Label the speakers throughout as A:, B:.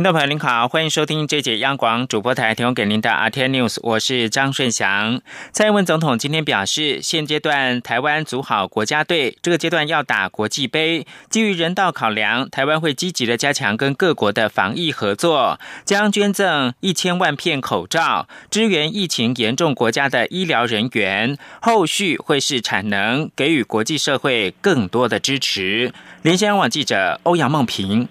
A: 听众朋友您好，欢迎收听这节央广主播台提供给您的 RT News，我是张顺祥。蔡英文总统今天表示，现阶段台湾组好国家队，这个阶段要打国际杯。基于人道考量，台湾会积极的加强跟各国的防疫合作，将捐赠一千万片口罩，支援疫情严重国家的医疗人员。后续会是产能，给予国际社会更多的支持。连线网记者欧阳梦平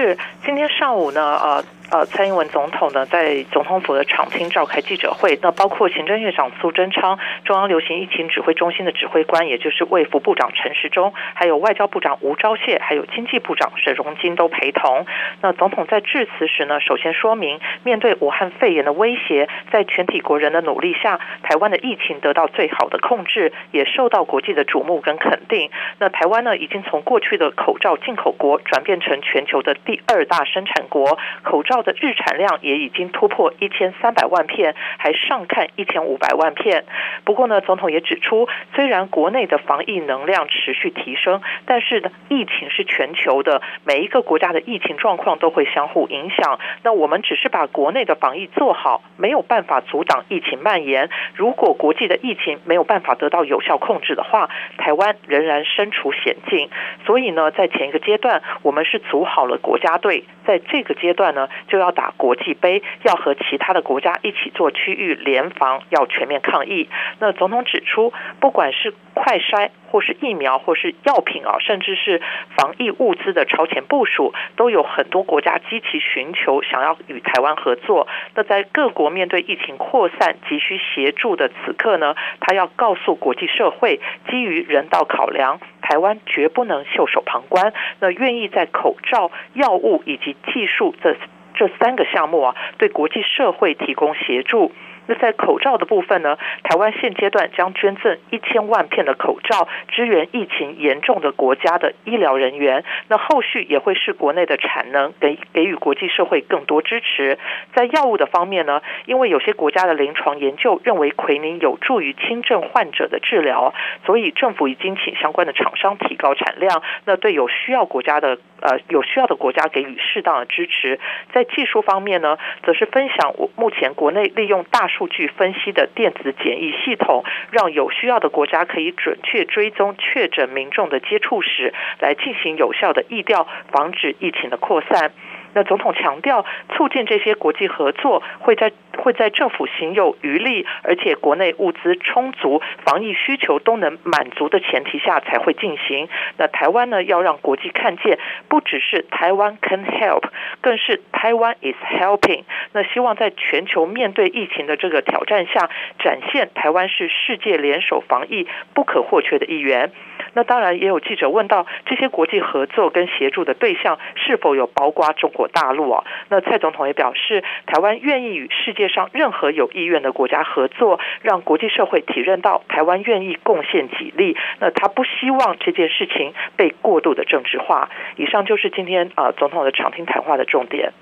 B: 是今天上午呢，呃。呃，蔡英文总统呢在总统府的场厅召开记者会，那包括行政院长苏贞昌、中央流行疫情指挥中心的指挥官，也就是卫福部长陈时中，还有外交部长吴钊燮，还有经济部长沈荣金都陪同。那总统在致辞时呢，首先说明，面对武汉肺炎的威胁，在全体国人的努力下，台湾的疫情得到最好的控制，也受到国际的瞩目跟肯定。那台湾呢，已经从过去的口罩进口国，转变成全球的第二大生产国，口罩。的日产量也已经突破一千三百万片，还上看一千五百万片。不过呢，总统也指出，虽然国内的防疫能量持续提升，但是呢，疫情是全球的，每一个国家的疫情状况都会相互影响。那我们只是把国内的防疫做好，没有办法阻挡疫情蔓延。如果国际的疫情没有办法得到有效控制的话，台湾仍然身处险境。所以呢，在前一个阶段，我们是组好了国家队，在这个阶段呢。就要打国际杯，要和其他的国家一起做区域联防，要全面抗疫。那总统指出，不管是快筛，或是疫苗，或是药品啊，甚至是防疫物资的超前部署，都有很多国家积极寻求想要与台湾合作。那在各国面对疫情扩散急需协助的此刻呢，他要告诉国际社会，基于人道考量，台湾绝不能袖手旁观。那愿意在口罩、药物以及技术这。这三个项目啊，对国际社会提供协助。在口罩的部分呢？台湾现阶段将捐赠一千万片的口罩，支援疫情严重的国家的医疗人员。那后续也会是国内的产能，给给予国际社会更多支持。在药物的方面呢？因为有些国家的临床研究认为奎宁有助于轻症患者的治疗，所以政府已经请相关的厂商提高产量。那对有需要国家的呃有需要的国家给予适当的支持。在技术方面呢，则是分享我目前国内利用大数。数据分析的电子检疫系统，让有需要的国家可以准确追踪确诊民众的接触史，来进行有效的疫调，防止疫情的扩散。那总统强调，促进这些国际合作会在会在政府行有余力，而且国内物资充足、防疫需求都能满足的前提下才会进行。那台湾呢，要让国际看见，不只是台湾 can help，更是台湾 is helping。那希望在全球面对疫情的这个挑战下，展现台湾是世界联手防疫不可或缺的一员。那当然，也有记者问到，这些国际合作跟协助的对象是否有包括中国大陆啊？那蔡总统也表示，台湾愿意与世界上任何有意愿的国家合作，让国际社会体认到台湾愿意贡献己力。那他不希望这件事情被过度的政治化。以上就是今天啊总统的场听谈话的重点。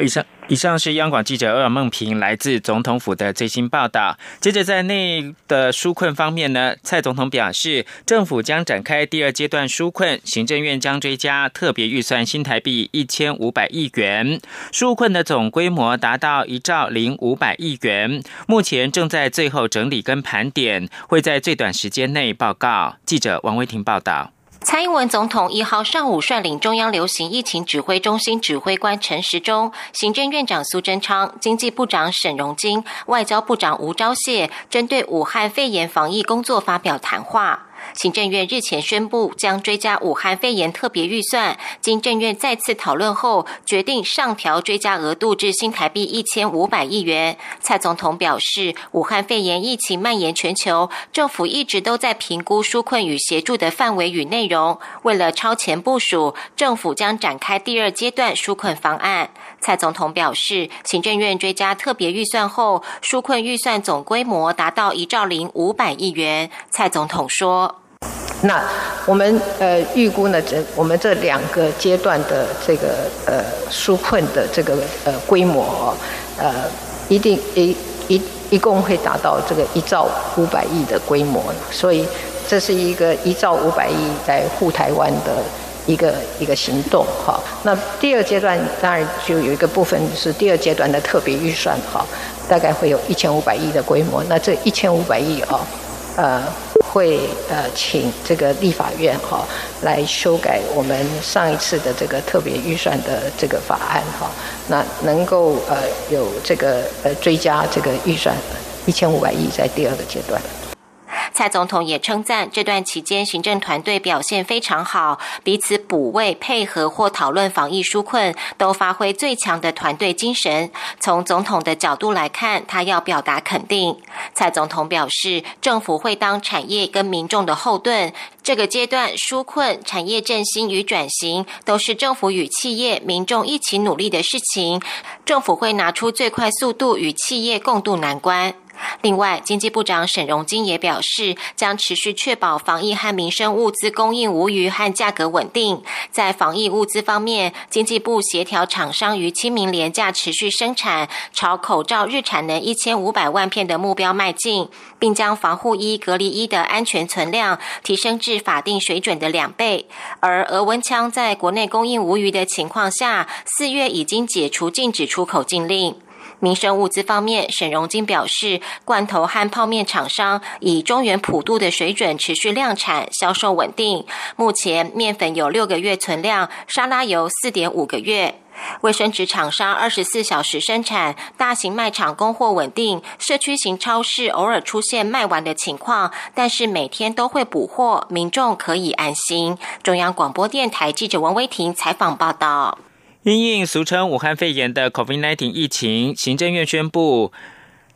A: 以上以上是央广记者欧尔梦平来自总统府的最新报道。接着在内的纾困方面呢，蔡总统表示，政府将展开第二阶段纾困，行政院将追加特别预算新台币一千五百亿元，纾困的总规模达到一兆零五百亿元，目前正在最后整理跟盘点，会在最短时间内报告。记者王维婷报道。
C: 蔡英文总统一号上午率领中央流行疫情指挥中心指挥官陈时中、行政院长苏贞昌、经济部长沈荣津、外交部长吴钊燮，针对武汉肺炎防疫工作发表谈话。行政院日前宣布将追加武汉肺炎特别预算，经政院再次讨论后，决定上调追加额度至新台币一千五百亿元。蔡总统表示，武汉肺炎疫情蔓延全球，政府一直都在评估纾困与协助的范围与内容。为了超前部署，政府将展开第二阶段纾困方案。蔡总统表示，行政院追加特别预算后，纾困预算总规模达到一兆零五百亿元。蔡总统说。
D: 那我们呃预估呢，这我们这两个阶段的这个呃纾困的这个呃规模哦，呃一定一一一共会达到这个一兆五百亿的规模，所以这是一个一兆五百亿在护台湾的一个一个行动哈。那第二阶段当然就有一个部分是第二阶段的特别预算哈，大概会有一千五百亿的规模。那这一千五百亿啊，呃。会呃，请这个立法院哈来修改我们上一次的这个特别预算的这个法案哈，那能够呃有这个呃追加这个预算一千五百亿在第二个阶段。
C: 蔡总统也称赞这段期间行政团队表现非常好，彼此补位、配合或讨论防疫纾困，都发挥最强的团队精神。从总统的角度来看，他要表达肯定。蔡总统表示，政府会当产业跟民众的后盾。这个阶段纾困、产业振兴与转型，都是政府与企业、民众一起努力的事情。政府会拿出最快速度与企业共度难关。另外，经济部长沈荣金也表示，将持续确保防疫和民生物资供应无虞和价格稳定。在防疫物资方面，经济部协调厂商于清明廉价持续生产，朝口罩日产能一千五百万片的目标迈进，并将防护衣、隔离衣的安全存量提升至法定水准的两倍。而俄温枪在国内供应无虞的情况下，四月已经解除禁止出口禁令。民生物资方面，沈荣金表示，罐头和泡面厂商以中原普渡的水准持续量产，销售稳定。目前面粉有六个月存量，沙拉油四点五个月。卫生纸厂商二十四小时生产，大型卖场供货稳定，社区型超市偶尔出现卖完的情况，但是每天都会补货，民众可以安心。中央广播电台记者王威婷采访报道。
A: 因应俗称武汉肺炎的 COVID-19 疫情，行政院宣布。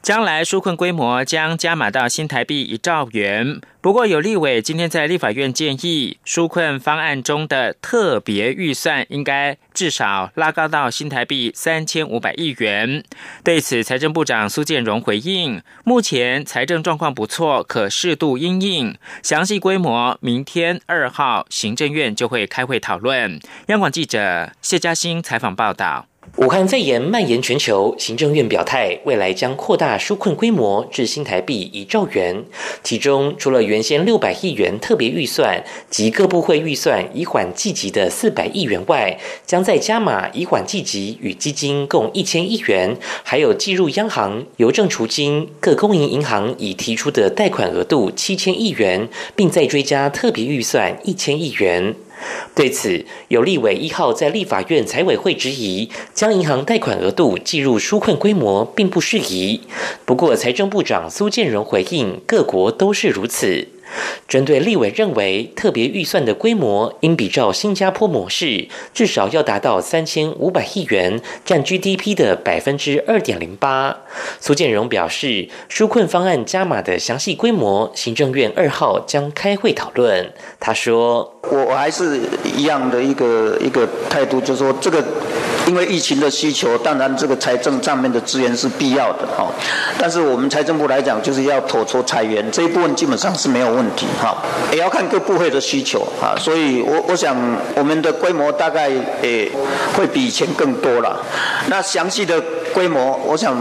A: 将来纾困规模将加码到新台币一兆元。不过，有立委今天在立法院建议，纾困方案中的特别预算应该至少拉高到新台币三千五百亿元。对此，财政部长苏建荣回应：目前财政状况不错，可适度因应。详细规模，明天二号行政院就会开会讨论。央广记者谢嘉欣采访报道。
E: 武汉肺炎蔓延全球，行政院表态，未来将扩大纾困规模至新台币一兆元。其中，除了原先六百亿元特别预算及各部会预算以缓计急的四百亿元外，将再加码以缓计急与基金共一千亿元，还有计入央行、邮政储金、各公营银行已提出的贷款额度七千亿元，并再追加特别预算一千亿元。对此，有立委一号在立法院财委会质疑，将银行贷款额度计入纾困规模并不适宜。不过，财政部长苏建荣回应，各国都是如此。针对立委认为特别预算的规模应比照新加坡模式，至少要达到三千五百亿元，占 GDP 的百分之二点零八。苏建荣表示，纾困方案加码的详细规模，行政院二号将开会讨论。他说：“
F: 我我还是一样的一个一个态度，就是说这个。”因为疫情的需求，当然这个财政上面的资源是必要的哈。但是我们财政部来讲，就是要妥筹裁员这一部分基本上是没有问题哈。也要看各部会的需求啊，所以我我想我们的规模大概诶会比以前更多了。那详细的规模，我想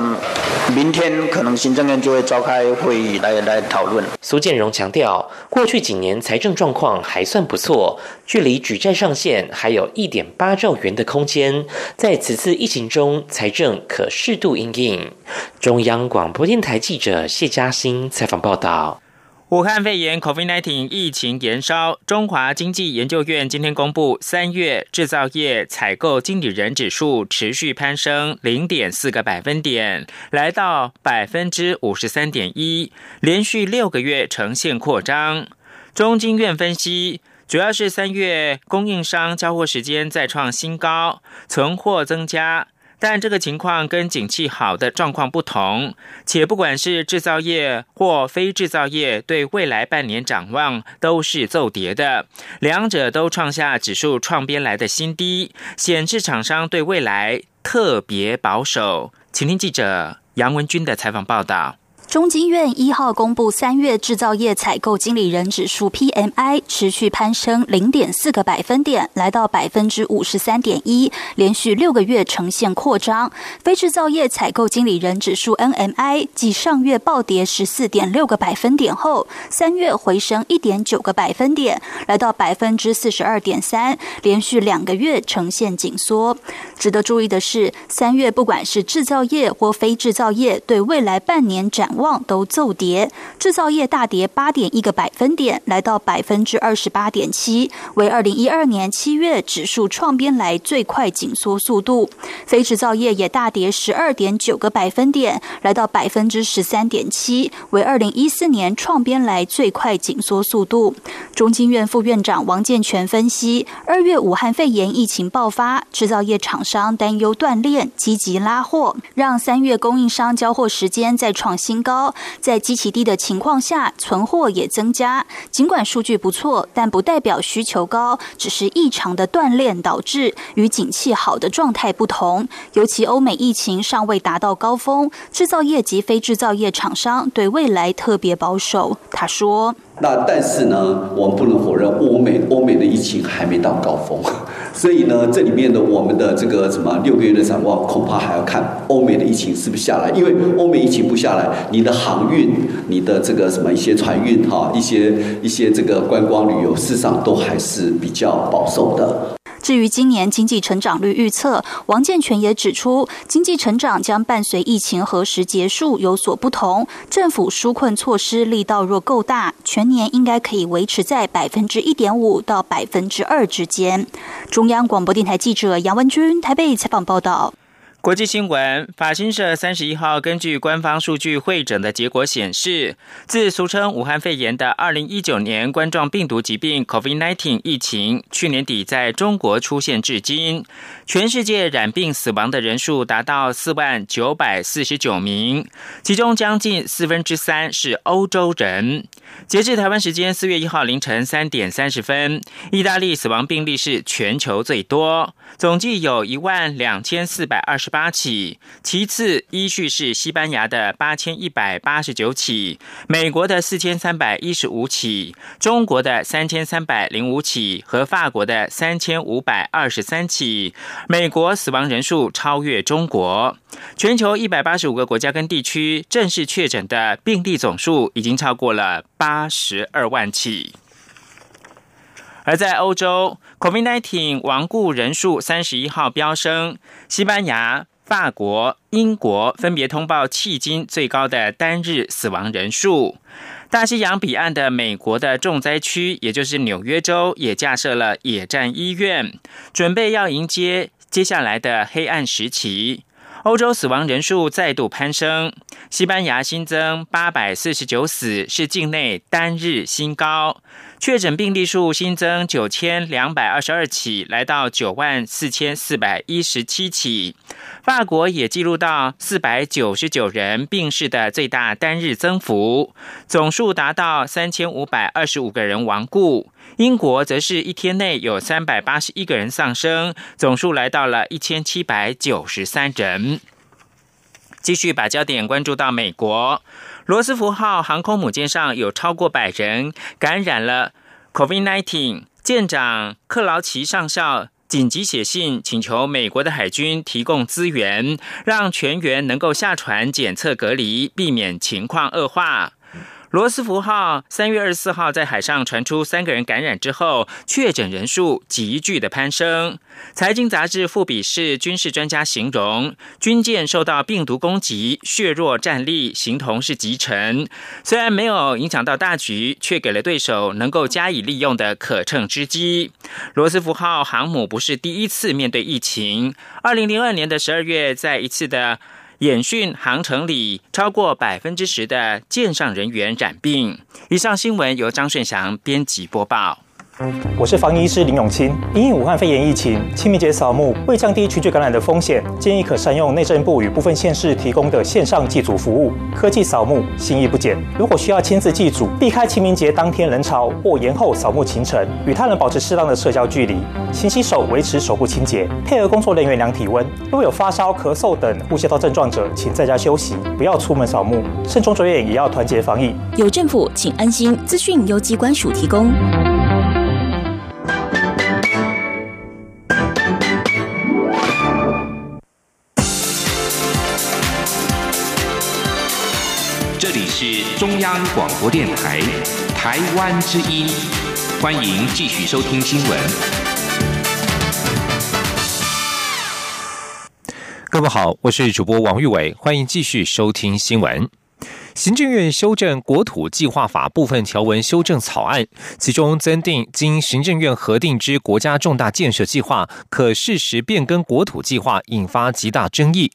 F: 明天可能行政院就会召开会议来来讨论。
E: 苏建荣强调，过去几年财政状况还算不错，距离举债上限还有一点八兆元的空间。在此次疫情中，财政可适度应应。中央广播电台记者谢嘉欣采访报道：
A: 武汉肺炎 （COVID-19） 疫情延烧，中华经济研究院今天公布，三月制造业采购经理人指数持续攀升零点四个百分点，来到百分之五十三点一，连续六个月呈现扩张。中经院分析。主要是三月供应商交货时间再创新高，存货增加，但这个情况跟景气好的状况不同。且不管是制造业或非制造业，对未来半年展望都是奏跌的，两者都创下指数创编来的新低，显示厂商对未来特别保守。请听记者杨文军的采访报道。
G: 中经院一号公布三月制造业采购经理人指数 PMI 持续攀升零点四个百分点，来到百分之五十三点一，连续六个月呈现扩张。非制造业采购经理人指数 NMI 继上月暴跌十四点六个百分点后，三月回升一点九个百分点，来到百分之四十二点三，连续两个月呈现紧缩。值得注意的是，三月不管是制造业或非制造业，对未来半年展望。望都骤跌，制造业大跌八点一个百分点，来到百分之二十八点七，为二零一二年七月指数创编来最快紧缩速度。非制造业也大跌十二点九个百分点，来到百分之十三点七，为二零一四年创编来最快紧缩速度。中经院副院长王建全分析，二月武汉肺炎疫情爆发，制造业厂商担忧断链，积极拉货，让三月供应商交货时间再创新高。高在基期低的情况下，存货也增加。尽管数据不错，但不代表需求高，只是异常的锻炼导致与景气好的状态不同。尤其欧美疫情尚未达到高峰，制造业及非制造业厂商对未来特别保守。他说。
H: 那但是呢，我们不能否认，欧美欧美的疫情还没到高峰，所以呢，这里面的我们的这个什么六个月的展望，恐怕还要看欧美的疫情是不是下来，因为欧美疫情不下来，你的航运、你的这个什么一些船运哈，一些一些这个观光旅游，市场都还是比较保守的。
G: 至于今年经济成长率预测，王建全也指出，经济成长将伴随疫情何时结束有所不同。政府纾困措施力道若够大，全年应该可以维持在百分之一点五到百分之二之间。中央广播电台记者杨文君台北采访报道。
A: 国际新闻，法新社三十一号根据官方数据会诊的结果显示，自俗称武汉肺炎的二零一九年冠状病毒疾病 （COVID-19） 疫情去年底在中国出现至今，全世界染病死亡的人数达到四万九百四十九名，其中将近四分之三是欧洲人。截至台湾时间四月一号凌晨三点三十分，意大利死亡病例是全球最多，总计有一万两千四百二十八起。其次依序是西班牙的八千一百八十九起，美国的四千三百一十五起，中国的三千三百零五起和法国的三千五百二十三起。美国死亡人数超越中国。全球一百八十五个国家跟地区正式确诊的病例总数已经超过了八十二万起，而在欧洲，COVID-19 亡故人数三十一号飙升，西班牙、法国、英国分别通报迄今最高的单日死亡人数。大西洋彼岸的美国的重灾区，也就是纽约州，也架设了野战医院，准备要迎接接下来的黑暗时期。欧洲死亡人数再度攀升，西班牙新增八百四十九死，是境内单日新高。确诊病例数新增九千两百二十二起，来到九万四千四百一十七起。法国也记录到四百九十九人病逝的最大单日增幅，总数达到三千五百二十五个人亡故。英国则是一天内有三百八十一个人丧生，总数来到了一千七百九十三人。继续把焦点关注到美国，罗斯福号航空母舰上有超过百人感染了 COVID-19。舰长克劳奇上校紧急写信请求美国的海军提供资源，让全员能够下船检测隔离，避免情况恶化。罗斯福号三月二十四号在海上传出三个人感染之后，确诊人数急剧的攀升。财经杂志富比士军事专家形容，军舰受到病毒攻击，血弱战力，形同是集成。虽然没有影响到大局，却给了对手能够加以利用的可乘之机。罗斯福号航母不是第一次面对疫情，二零零二年的十二月，在一次的。演训航程里，超过百分之十的舰上人员染病。以上新闻由张顺祥编辑播报。
I: 我是防疫医师林永清。因应武汉肺炎疫情，清明节扫墓为降低群聚感染的风险，建议可善用内政部与部分县市提供的线上祭祖服务，科技扫墓，心意不减。如果需要亲自祭祖，避开清明节当天人潮或延后扫墓行程，与他人保持适当的社交距离，勤洗手，维持手部清洁，配合工作人员量体温。若有发烧、咳嗽等呼吸道症状者，请在家休息，不要出门扫墓。慎重着眼，也要团结防疫。
J: 有政府，请安心。资讯由机关署提供。
K: 是中央广播电台台湾之音，欢迎继续收听新闻。
L: 各位好，我是主播王玉伟，欢迎继续收听新闻。行政院修正国土计划法部分条文修正草案，其中增订经行政院核定之国家重大建设计划可适时变更国土计划，引发极大争议。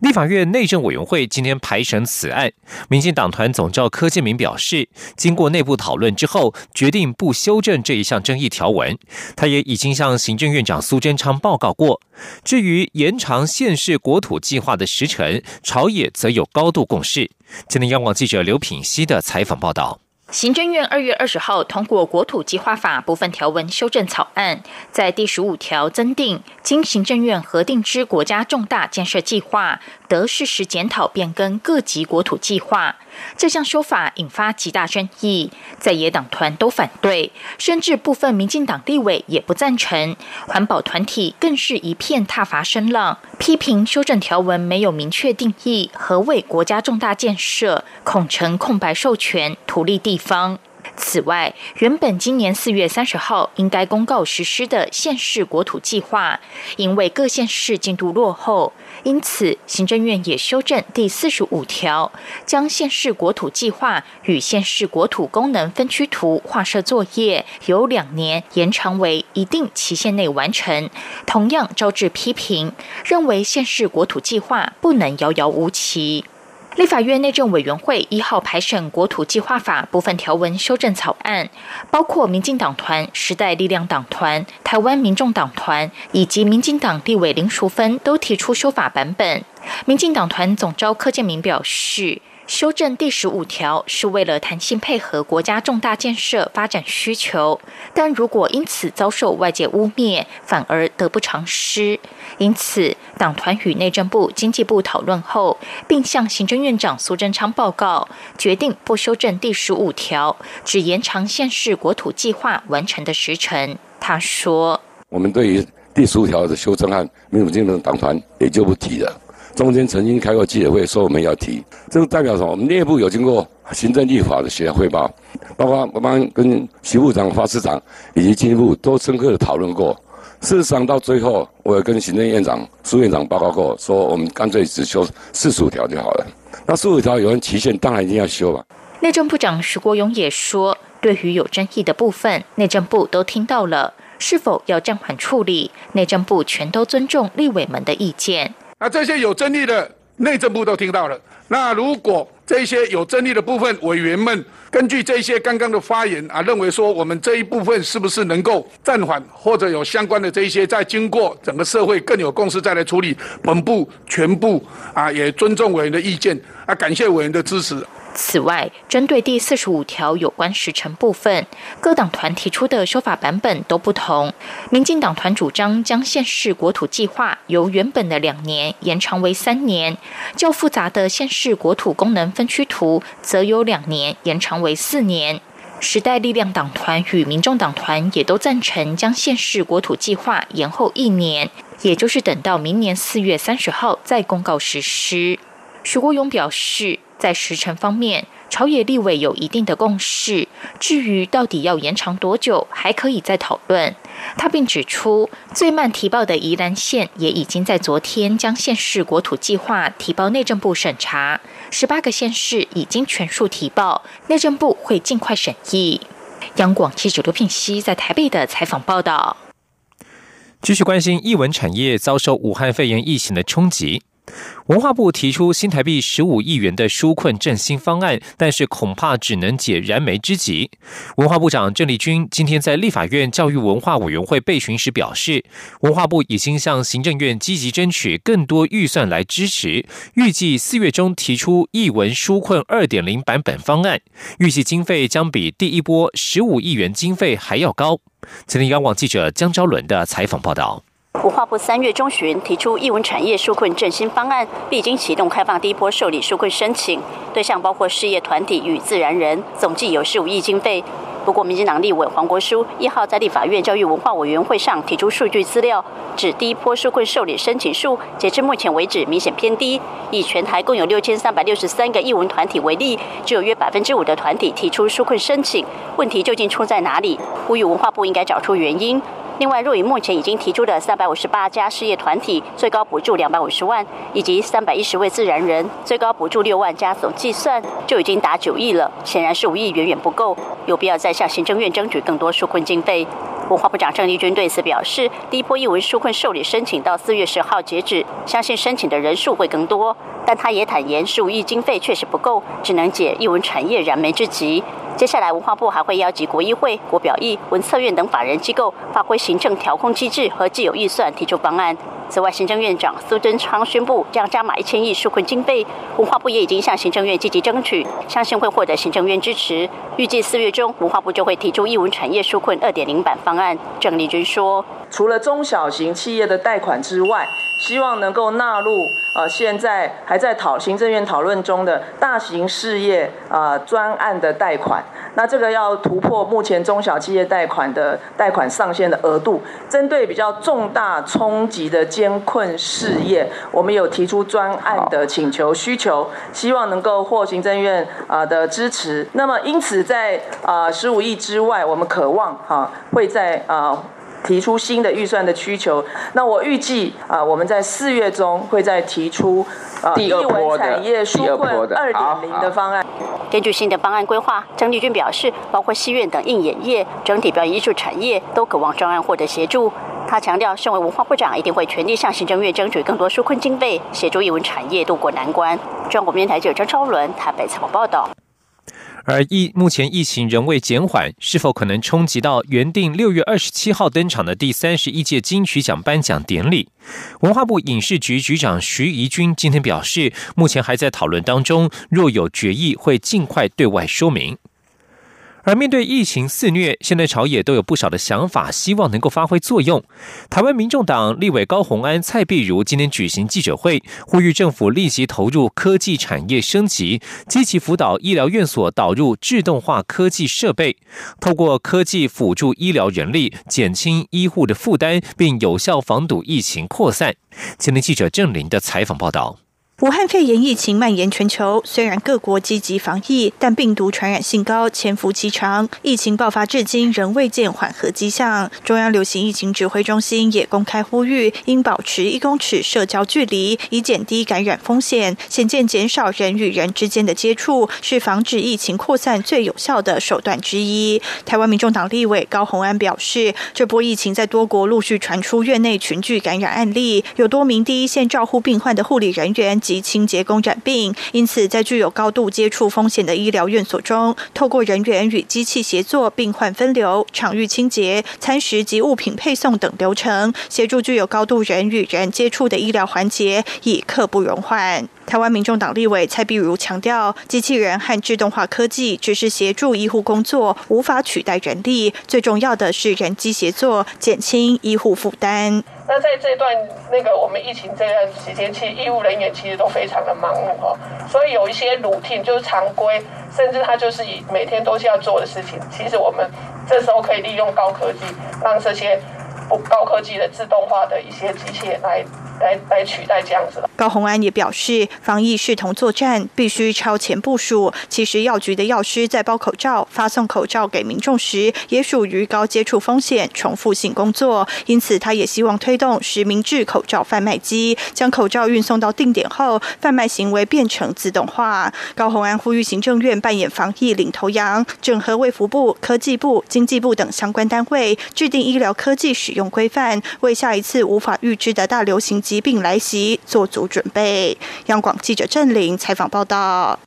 L: 立法院内政委员会今天排审此案，民进党团总召柯建明表示，经过内部讨论之后，决定不修正这一项争议条文。他也已经向行政院长苏贞昌报告过。至于延长县市国土计划的时程，朝野则有高度共识。今天央广记者刘品熙的采访报道。
M: 行政院二月二十号通过国土计划法部分条文修正草案，在第十五条增订，经行政院核定之国家重大建设计划，得适时检讨变更各级国土计划。这项说法引发极大争议，在野党团都反对，甚至部分民进党立委也不赞成。环保团体更是一片挞伐声浪，批评修正条文没有明确定义何谓国家重大建设，恐成空白授权，图利地方。此外，原本今年四月三十号应该公告实施的县市国土计划，因为各县市进度落后，因此行政院也修正第四十五条，将县市国土计划与县市国土功能分区图画设作业由两年延长为一定期限内完成，同样招致批评，认为县市国土计划不能遥遥无期。立法院内政委员会一号排审国土计划法部分条文修正草案，包括民进党团、时代力量党团、台湾民众党团以及民进党立委林淑芬都提出修法版本。民进党团总召柯建明表示。修正第十五条是为了弹性配合国家重大建设发展需求，但如果因此遭受外界污蔑，反而得不偿失。因此，党团与内政部、经济部讨论后，并向行政院长苏贞昌报告，决定不修正第十五条，只延长县市国土计划完成的时程。他说：“
N: 我们对于第十五条的修正案，民主进步党团也就不提了。”中间曾经开过记者会，说我们要提，这个代表什么？我们内部有经过行政立法的协汇报，包括我们跟徐部长、发市长以及经济部都深刻的讨论过。事实上，到最后，我也跟行政院长、苏院长报告过，说我们干脆只修四十五条就好了。那四十五条有人期限，当然一定要修吧。
M: 内政部长徐国勇也说，对于有争议的部分，内政部都听到了，是否要暂缓处理，内政部全都尊重立委们的意见。
O: 那这些有争议的内政部都听到了。那如果这些有争议的部分，委员们根据这些刚刚的发言啊，认为说我们这一部分是不是能够暂缓，或者有相关的这一些，在经过整个社会更有共识再来处理，本部全部啊也尊重委员的意见啊，感谢委员的支持。
M: 此外，针对第四十五条有关时程部分，各党团提出的修法版本都不同。民进党团主张将县市国土计划由原本的两年延长为三年，较复杂的县市国土功能分区图则由两年延长为四年。时代力量党团与民众党团也都赞成将县市国土计划延后一年，也就是等到明年四月三十号再公告实施。徐国勇表示。在时程方面，朝野立委有一定的共识。至于到底要延长多久，还可以再讨论。他并指出，最慢提报的宜兰县也已经在昨天将县市国土计划提报内政部审查，十八个县市已经全数提报，内政部会尽快审议。央广记者刘品熙在台北的采访报道。
L: 继续关心译文产业遭受武汉肺炎疫情的冲击。文化部提出新台币十五亿元的纾困振兴方案，但是恐怕只能解燃眉之急。文化部长郑丽君今天在立法院教育文化委员会备询时表示，文化部已经向行政院积极争取更多预算来支持，预计四月中提出译文纾困二点零版本方案，预计经费将比第一波十五亿元经费还要高。请听央网记者江昭伦的采访报道。
P: 文化部三月中旬提出艺文产业纾困振兴方案，并已经启动开放第一波受理纾困申请，对象包括事业团体与自然人，总计有十五亿经费。不过，民进党立委黄国书一号在立法院教育文化委员会上提出数据资料，指第一波纾困受理申请数，截至目前为止明显偏低。以全台共有六千三百六十三个艺文团体为例，只有约百分之五的团体提出纾困申请，问题究竟出在哪里？呼吁文化部应该找出原因。另外，若以目前已经提出的三百五十八家事业团体最高补助两百五十万，以及三百一十位自然人最高补助六万加总计算，就已经达九亿了。显然是五亿远远不够，有必要再向行政院争取更多纾困经费。文化部长郑丽君对此表示，第一波译文纾困受理申请到四月十号截止，相信申请的人数会更多。但他也坦言，十五亿经费确实不够，只能解译文产业燃眉之急。接下来，文化部还会邀集国议会、国表议、文策院等法人机构，发挥行政调控机制和既有预算提出方案。此外，行政院长苏贞昌宣布将加码一千亿纾困经费，文化部也已经向行政院积极争取，相信会获得行政院支持。预计四月中，文化部就会提出艺文产业纾困二点零版方案。郑丽君说：“
Q: 除了中小型企业的贷款之外，希望能够纳入呃，现在还在讨行政院讨论中的大型事业啊专案的贷款。那这个要突破目前中小企业贷款的贷款上限的额度，针对比较重大冲击的艰困事业，我们有提出专案的请求需求，希望能够获行政院啊的支持。那么因此在啊十五亿之外，我们渴望哈会在啊。提出新的预算的需求，那我预计啊，我们在四月中会再提出啊，
R: 第二波的第二波
Q: 的二点零的方案。
P: 根据新的方案规划，张丽君表示，包括戏院等应演业、整体表演艺术产业都渴望专案获得协助。他强调，身为文化部长，一定会全力向行政院争取更多纾困经费，协助艺文产业渡过难关。中国电台记者张超伦台北采访报道。
L: 而疫目前疫情仍未减缓，是否可能冲击到原定六月二十七号登场的第三十一届金曲奖颁奖典礼？文化部影视局局长徐怡君今天表示，目前还在讨论当中，若有决议会尽快对外说明。而面对疫情肆虐，现在朝野都有不少的想法，希望能够发挥作用。台湾民众党立委高鸿安、蔡碧如今天举行记者会，呼吁政府立即投入科技产业升级，积极辅导医疗院所导入自动化科技设备，透过科技辅助医疗人力，减轻医护的负担，并有效防堵疫情扩散。今天记者郑林的采访报道。
S: 武汉肺炎疫情蔓延全球，虽然各国积极防疫，但病毒传染性高，潜伏期长，疫情爆发至今仍未见缓和迹象。中央流行疫情指挥中心也公开呼吁，应保持一公尺社交距离，以减低感染风险。显见减少人与人之间的接触，是防止疫情扩散最有效的手段之一。台湾民众党立委高鸿安表示，这波疫情在多国陆续传出院内群聚感染案例，有多名第一线照护病患的护理人员。及及清洁工染病，因此在具有高度接触风险的医疗院所中，透过人员与机器协作、病患分流、场域清洁、餐食及物品配送等流程，协助具有高度人与人接触的医疗环节，已刻不容缓。台湾民众党立委蔡碧如强调，机器人和自动化科技只是协助医护工作，无法取代人力。最重要的是人机协作，减轻医护负担。
T: 那在这段那个我们疫情这段时间，其实医务人员其实都非常的忙碌哈，所以有一些 routine 就是常规，甚至他就是以每天都是要做的事情，其实我们这时候可以利用高科技，让这些高科技的自动化的一些机械来。来来取代这样子了。
S: 高鸿安也表示，防疫视同作战，必须超前部署。其实药局的药师在包口罩、发送口罩给民众时，也属于高接触风险、重复性工作。因此，他也希望推动实名制口罩贩卖机，将口罩运送到定点后，贩卖行为变成自动化。高鸿安呼吁行政院扮演防疫领头羊，整合卫福部、科技部、经济部等相关单位，制定医疗科技使用规范，为下一次无法预知的大流行。疾病来袭做足准备。央广记者郑玲采访报道。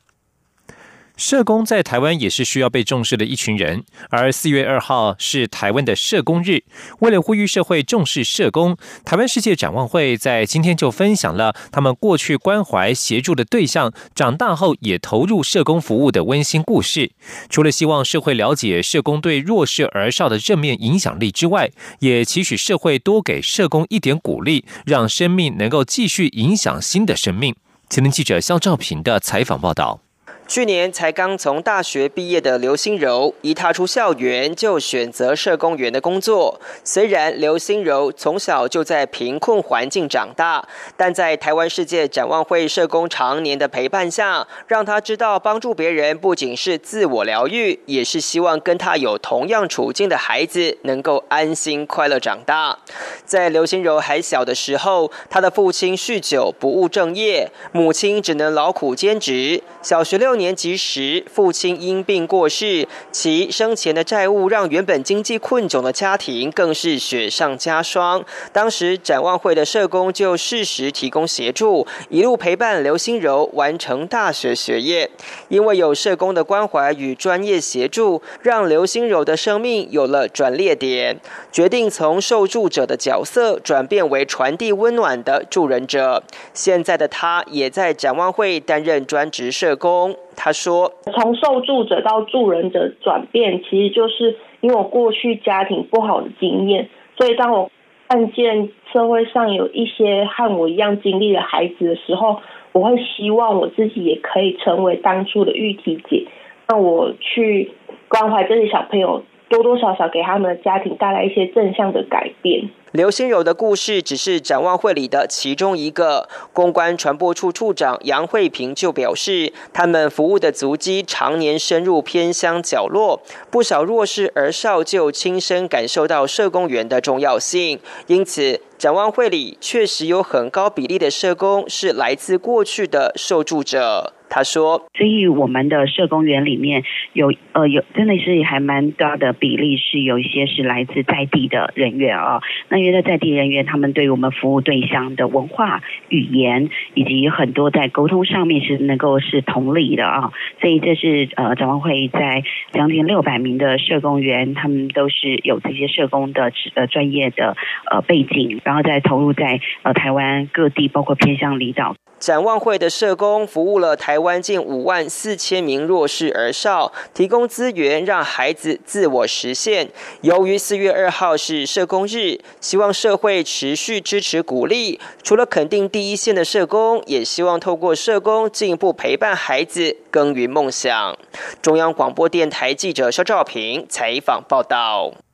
L: 社工在台湾也是需要被重视的一群人，而四月二号是台湾的社工日。为了呼吁社会重视社工，台湾世界展望会在今天就分享了他们过去关怀协助的对象，长大后也投入社工服务的温馨故事。除了希望社会了解社工对弱势儿少的正面影响力之外，也期许社会多给社工一点鼓励，让生命能够继续影响新的生命。前天记者肖兆平的采访报道。
U: 去年才刚从大学毕业的刘心柔，一踏出校园就选择社工员的工作。虽然刘心柔从小就在贫困环境长大，但在台湾世界展望会社工常年的陪伴下，让他知道帮助别人不仅是自我疗愈，也是希望跟他有同样处境的孩子能够安心快乐长大。在刘心柔还小的时候，他的父亲酗酒不务正业，母亲只能劳苦兼职。小学六。年级时，父亲因病过世，其生前的债务让原本经济困窘的家庭更是雪上加霜。当时展望会的社工就适时提供协助，一路陪伴刘心柔完成大学学业。因为有社工的关怀与专业协助，让刘心柔的生命有了转捩点，决定从受助者的角色转变为传递温暖的助人者。现在的他也在展望会担任专职社工。他说：“
V: 从受助者到助人者转变，其实就是因为我过去家庭不好的经验，所以当我看见社会上有一些和我一样经历的孩子的时候，我会希望我自己也可以成为当初的玉体姐，让我去关怀这些小朋友，多多少少给他们的家庭带来一些正向的改变。”
U: 刘心柔的故事只是展望会里的其中一个。公关传播处处长杨惠平就表示，他们服务的足迹常年深入偏乡角落，不少弱势儿少就亲身感受到社工员的重要性。因此，展望会里确实有很高比例的社工是来自过去的受助者。他说：“
W: 所以我们的社工员里面有呃有真的是还蛮大的比例是有一些是来自在地的人员啊。那因为在地人员，他们对于我们服务对象的文化、语言以及很多在沟通上面是能够是同理的啊。所以这是呃展望会在将近六百名的社工员，他们都是有这些社工的呃专业的呃背景，然后再投入在呃台湾各地，包括偏向离岛。”
U: 展望会的社工服务了台湾近五万四千名弱势儿少，提供资源让孩子自我实现。由于四月二号是社工日，希望社会持续支持鼓励。除了肯定第一线的社工，也希望透过社工进一步陪伴孩子耕耘梦想。中央广播电台记者肖兆平采访报道。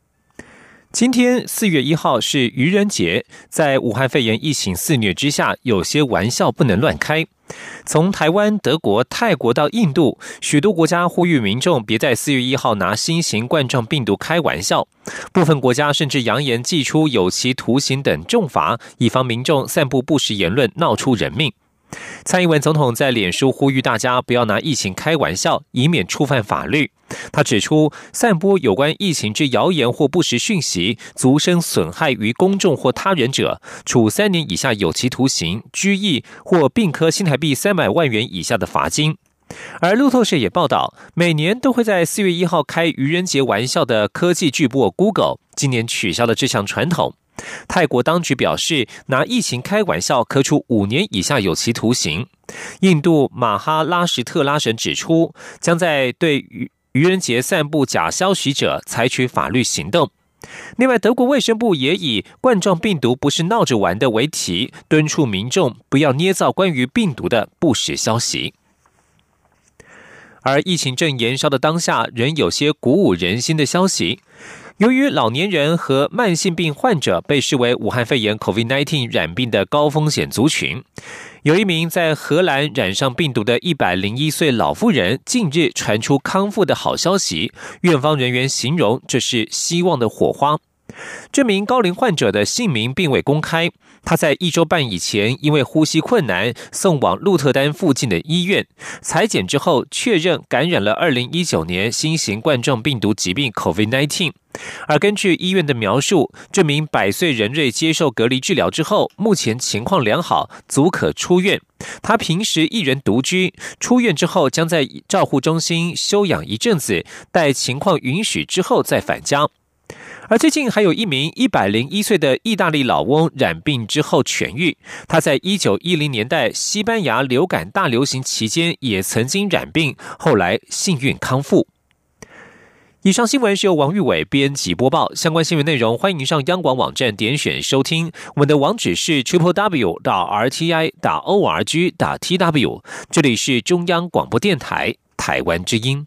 L: 今天四月一号是愚人节，在武汉肺炎疫情肆虐之下，有些玩笑不能乱开。从台湾、德国、泰国到印度，许多国家呼吁民众别在四月一号拿新型冠状病毒开玩笑。部分国家甚至扬言祭出有期徒刑等重罚，以防民众散布不实言论，闹出人命。蔡英文总统在脸书呼吁大家不要拿疫情开玩笑，以免触犯法律。他指出，散播有关疫情之谣言或不实讯息，足生损害于公众或他人者，处三年以下有期徒刑、拘役或并科新台币三百万元以下的罚金。而路透社也报道，每年都会在四月一号开愚人节玩笑的科技巨擘 Google，今年取消了这项传统。泰国当局表示，拿疫情开玩笑可处五年以下有期徒刑。印度马哈拉什特拉省指出，将在对愚愚人节散布假消息者采取法律行动。另外，德国卫生部也以“冠状病毒不是闹着玩的”为题，敦促民众不要捏造关于病毒的不实消息。而疫情正延烧的当下，仍有些鼓舞人心的消息。由于老年人和慢性病患者被视为武汉肺炎 （COVID-19） 染病的高风险族群，有一名在荷兰染上病毒的一百零一岁老妇人，近日传出康复的好消息。院方人员形容这是希望的火花。这名高龄患者的姓名并未公开，他在一周半以前因为呼吸困难送往鹿特丹附近的医院裁检之后，确认感染了二零一九年新型冠状病毒疾病 COVID-19。而根据医院的描述，这名百岁人瑞接受隔离治疗之后，目前情况良好，足可出院。他平时一人独居，出院之后将在照护中心休养一阵子，待情况允许之后再返家。而最近还有一名一百零一岁的意大利老翁染病之后痊愈。他在一九一零年代西班牙流感大流行期间也曾经染病，后来幸运康复。以上新闻是由王玉伟编辑播报。相关新闻内容欢迎上央广网站点选收听。我们的网址是 triple w 到 r t i 打 o r g 打 t w。这里是中央广播电台台湾之音。